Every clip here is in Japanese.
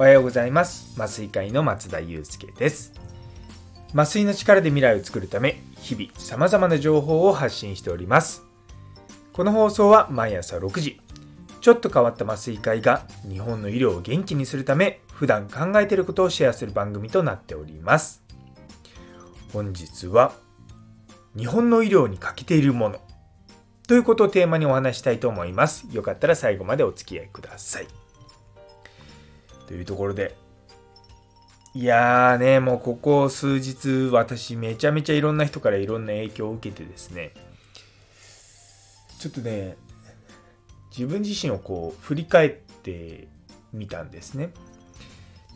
おはようございます。麻酔会の松田祐介です。麻酔の力で未来を作るため日々様々な情報を発信しております。この放送は毎朝6時ちょっと変わった麻酔会が日本の医療を元気にするため普段考えていることをシェアする番組となっております。本日は日本の医療に欠けているものということをテーマにお話したいと思います。よかったら最後までお付き合いください。というところで。いやーねもうここ数日私めちゃめちゃいろんな人からいろんな影響を受けてですね。ちょっとね自分自身をこう振り返ってみたんですね。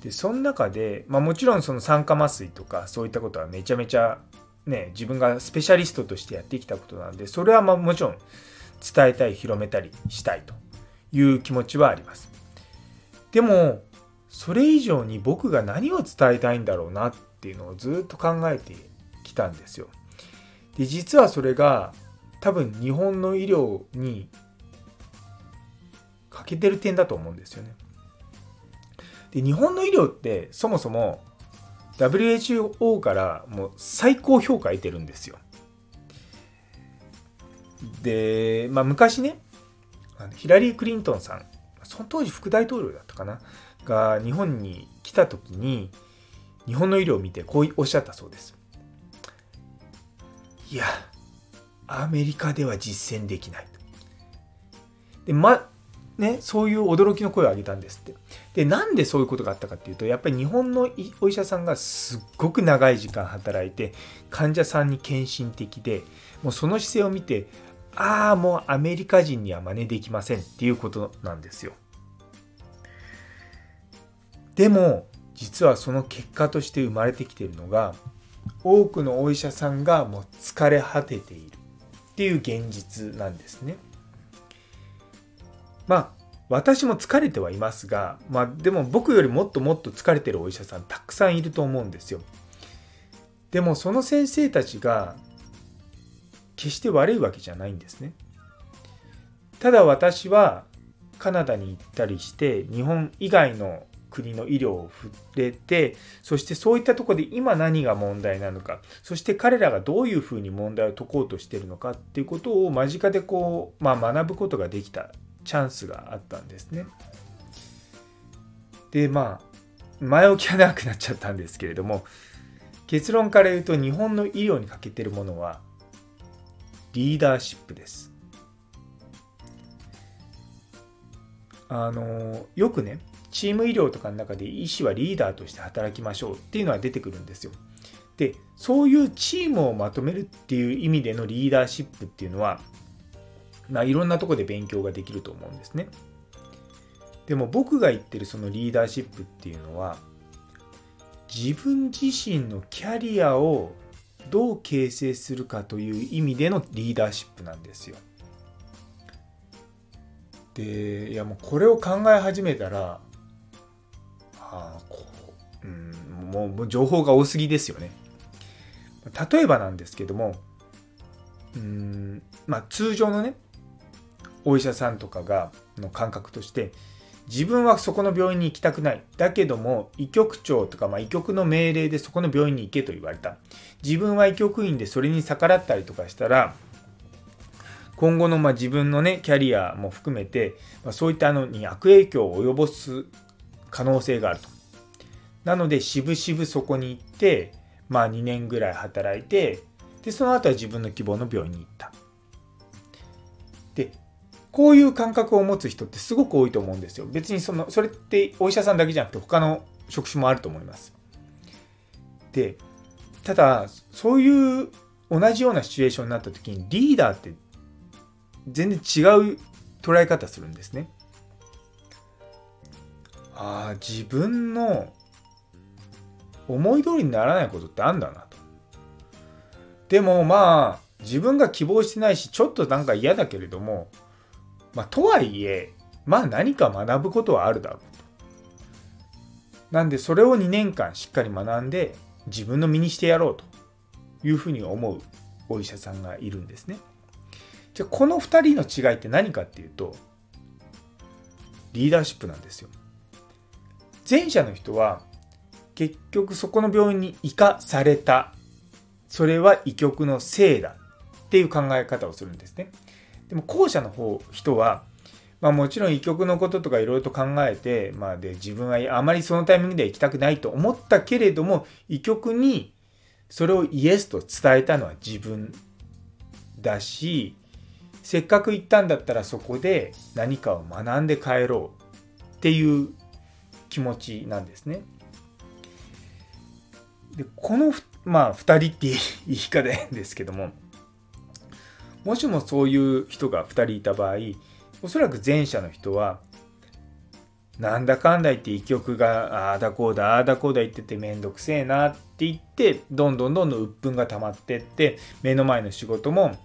でその中で、まあ、もちろんその酸化麻酔とかそういったことはめちゃめちゃね自分がスペシャリストとしてやってきたことなんでそれはまあもちろん伝えたい広めたりしたいという気持ちはあります。でもそれ以上に僕が何を伝えたいんだろうなっていうのをずっと考えてきたんですよ。で実はそれが多分日本の医療に欠けてる点だと思うんですよね。で日本の医療ってそもそも WHO からもう最高評価得てるんですよ。で、まあ、昔ねヒラリー・クリントンさんその当時副大統領だったかな？が日本に来た時に日本の医療を見てこうおっしゃったそうです。いや、アメリカでは実践できない。で、ま、ね、そういう驚きの声を上げたんですって。で、なんでそういうことがあったかっていうと、やっぱり日本のお医者さんがすっごく長い時間働いて、患者さんに献身的で、もうその姿勢を見て、ああ、もうアメリカ人には真似できませんっていうことなんですよ。でも実はその結果として生まれてきているのが多くのお医者さんがもう疲れ果てているっていう現実なんですね。まあ私も疲れてはいますが、まあ、でも僕よりもっともっと疲れてるお医者さんたくさんいると思うんですよ。でもその先生たちが決して悪いわけじゃないんですね。ただ私はカナダに行ったりして日本以外の国の医療を触れてそしてそういったとこで今何が問題なのかそして彼らがどういうふうに問題を解こうとしてるのかっていうことを間近でこう、まあ、学ぶことができたチャンスがあったんですね。でまあ前置きは長くなっちゃったんですけれども結論から言うと日本の医療に欠けてるものはリーダーシップです。あのよくねチーム医療とかの中で医師はリーダーとして働きましょうっていうのは出てくるんですよ。でそういうチームをまとめるっていう意味でのリーダーシップっていうのは、まあ、いろんなとこで勉強ができると思うんですね。でも僕が言ってるそのリーダーシップっていうのは自分自身のキャリアをどう形成するかという意味でのリーダーシップなんですよ。でいやもうこれを考え始めたらこう、うん、もう情報が多すぎですよね。例えばなんですけども、うんまあ、通常のねお医者さんとかがの感覚として自分はそこの病院に行きたくないだけども医局長とか、まあ、医局の命令でそこの病院に行けと言われた自分は医局員でそれに逆らったりとかしたら今後のまあ自分のねキャリアも含めて、まあ、そういったのに悪影響を及ぼす可能性があると。なので、しぶしぶそこに行って、まあ2年ぐらい働いて、で、その後は自分の希望の病院に行った。で、こういう感覚を持つ人ってすごく多いと思うんですよ。別にその、それってお医者さんだけじゃなくて他の職種もあると思います。で、ただ、そういう同じようなシチュエーションになった時にリーダーって全然違う捉え方するんですね。ああ自分の思い通りにならないことってあんだなと。でもまあ自分が希望してないしちょっとなんか嫌だけれどもまあとはいえまあ何か学ぶことはあるだろうと。なんでそれを2年間しっかり学んで自分の身にしてやろうというふうに思うお医者さんがいるんですね。じゃあこの2人の違いって何かっていうとリーダーシップなんですよ。前者の人は結局そこの病院に生かされた。それは医局のせいだっていう考え方をするんですね。でも後者の方人はまあ、もちろん医局のこととかいろいろと考えて、まあ、で自分はあまりそのタイミングでは行きたくないと思ったけれども医局にそれをイエスと伝えたのは自分だしせっかく行ったんだったらそこで何かを学んで帰ろうっていう気持ちなんですね。でこのまあ2人っていう言い方ですけどももしもそういう人が2人いた場合おそらく前者の人はなんだかんだ言って医局がああだこうだああだこうだ言っててめんどくせえなって言ってどんどんどんどん鬱憤が溜まってって目の前の仕事も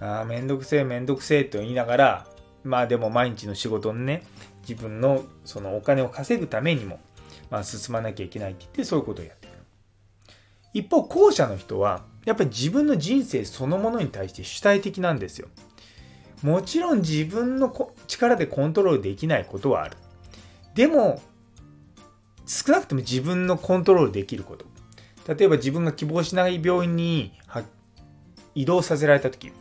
ああめんどくせえめんどくせえと言いながらまあでも毎日の仕事にね自分のそのお金を稼ぐためにも、まあ、進まなきゃいけないって言ってそういうことをやってる一方後者の人はやっぱり自分の人生そのものに対して主体的なんですよもちろん自分の力でコントロールできないことはある。でも、少なくとも自分のコントロールできること。例えば自分が希望しない病院に移動させられた時、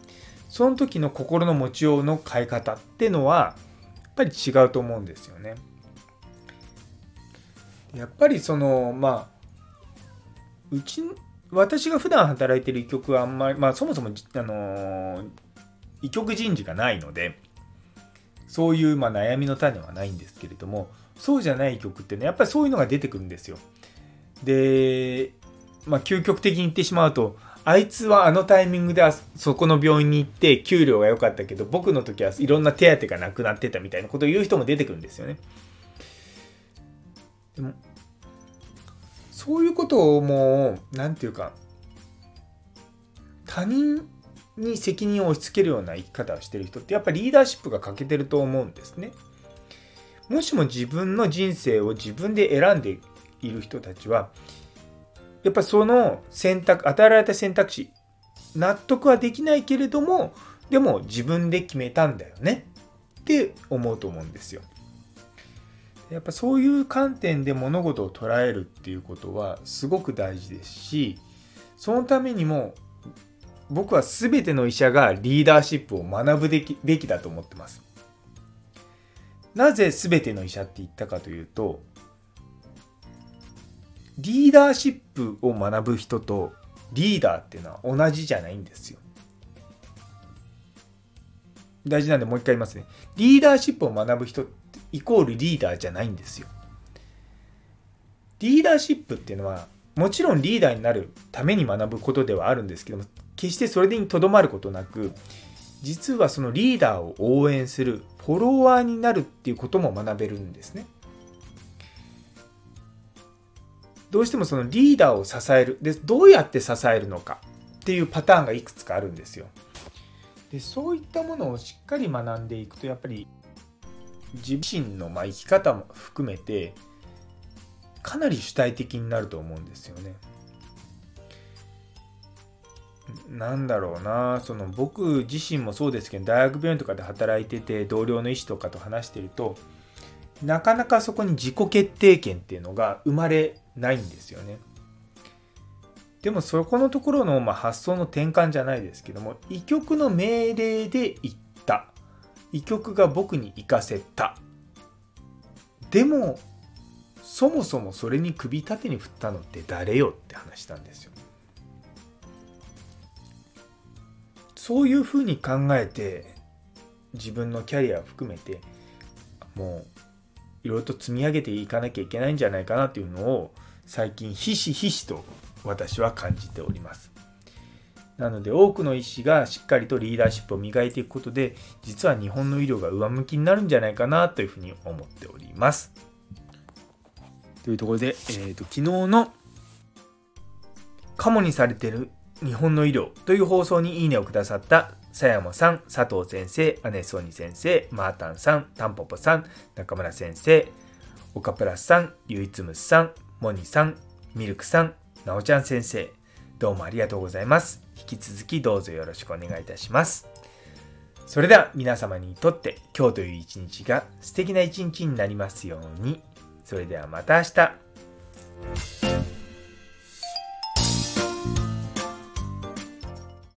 その時の心の持ちようの変え方ってのは、ぱり違うと思うんですよね。やっぱりその、まあ、うち、私が普段働いてる医局はあんまり、まあそもそも、あの医局人事がないのでそういうま悩みの種はないんですけれどもそうじゃない曲ってねやっぱりそういうのが出てくるんですよ。で、まあ、究極的に言ってしまうとあいつはあのタイミングでそこの病院に行って給料が良かったけど僕の時はいろんな手当がなくなってたみたいなことを言う人も出てくるんですよね。でもそういうことをもう何て言うか他人に責任を押し付けるような生き方をしてる人ってやっぱりリーダーシップが欠けてると思うんですね。もしも自分の人生を自分で選んでいる人たちはやっぱその選択与えられた選択肢納得はできないけれどもでも自分で決めたんだよねって思うと思うんですよ。やっぱそういう観点で物事を捉えるっていうことはすごく大事ですしそのためにも僕は全ての医者がリーダーシップを学ぶべきべきだと思ってます。なぜ全ての医者って言ったかというと、リーダーシップを学ぶ人とリーダーっていうのは同じじゃないんですよ。大事なんでもう一回言いますね。リーダーシップを学ぶ人イコールリーダーじゃないんですよ。リーダーシップっていうのはもちろんリーダーになるために学ぶことではあるんですけども決してそれにとどまることなく実はそのリーダーを応援するフォロワーになるっていうことも学べるんですね。どうしてもそのリーダーを支えるでどうやって支えるのかっていうパターンがいくつかあるんですよ。でそういったものをしっかり学んでいくとやっぱり自身のま生き方も含めてかなり主体的になると思うんですよね。なんだろうなその僕自身もそうですけど大学病院とかで働いてて同僚の医師とかと話してるとなかなかそこに自己決定権っていうのが生まれないんですよね。でもそこのところのま発想の転換じゃないですけども医局の命令で言った医局が僕に行かせたでもそもそもそれに首縦に振ったのって誰よって話したんですよ。そういうふうに考えて自分のキャリアを含めてもういろいろと積み上げていかなきゃいけないんじゃないかなというのを最近ひしひしと私は感じております。なので多くの医師がしっかりとリーダーシップを磨いていくことで実は日本の医療が上向きになるんじゃないかなというふうに思っております。というところで、えーと、昨日のカモにされてる日本の医療という放送にいいねをくださった佐山さん、佐藤先生、姉ソニ先生、マータンさん、タンポポさん、中村先生、岡プラスさん、ゆいつむさん、モニさん、ミルクさん、なおちゃん先生、どうもありがとうございます。引き続きどうぞよろしくお願いいたします。それでは皆様にとって今日という一日が素敵な一日になりますように。それではまた明日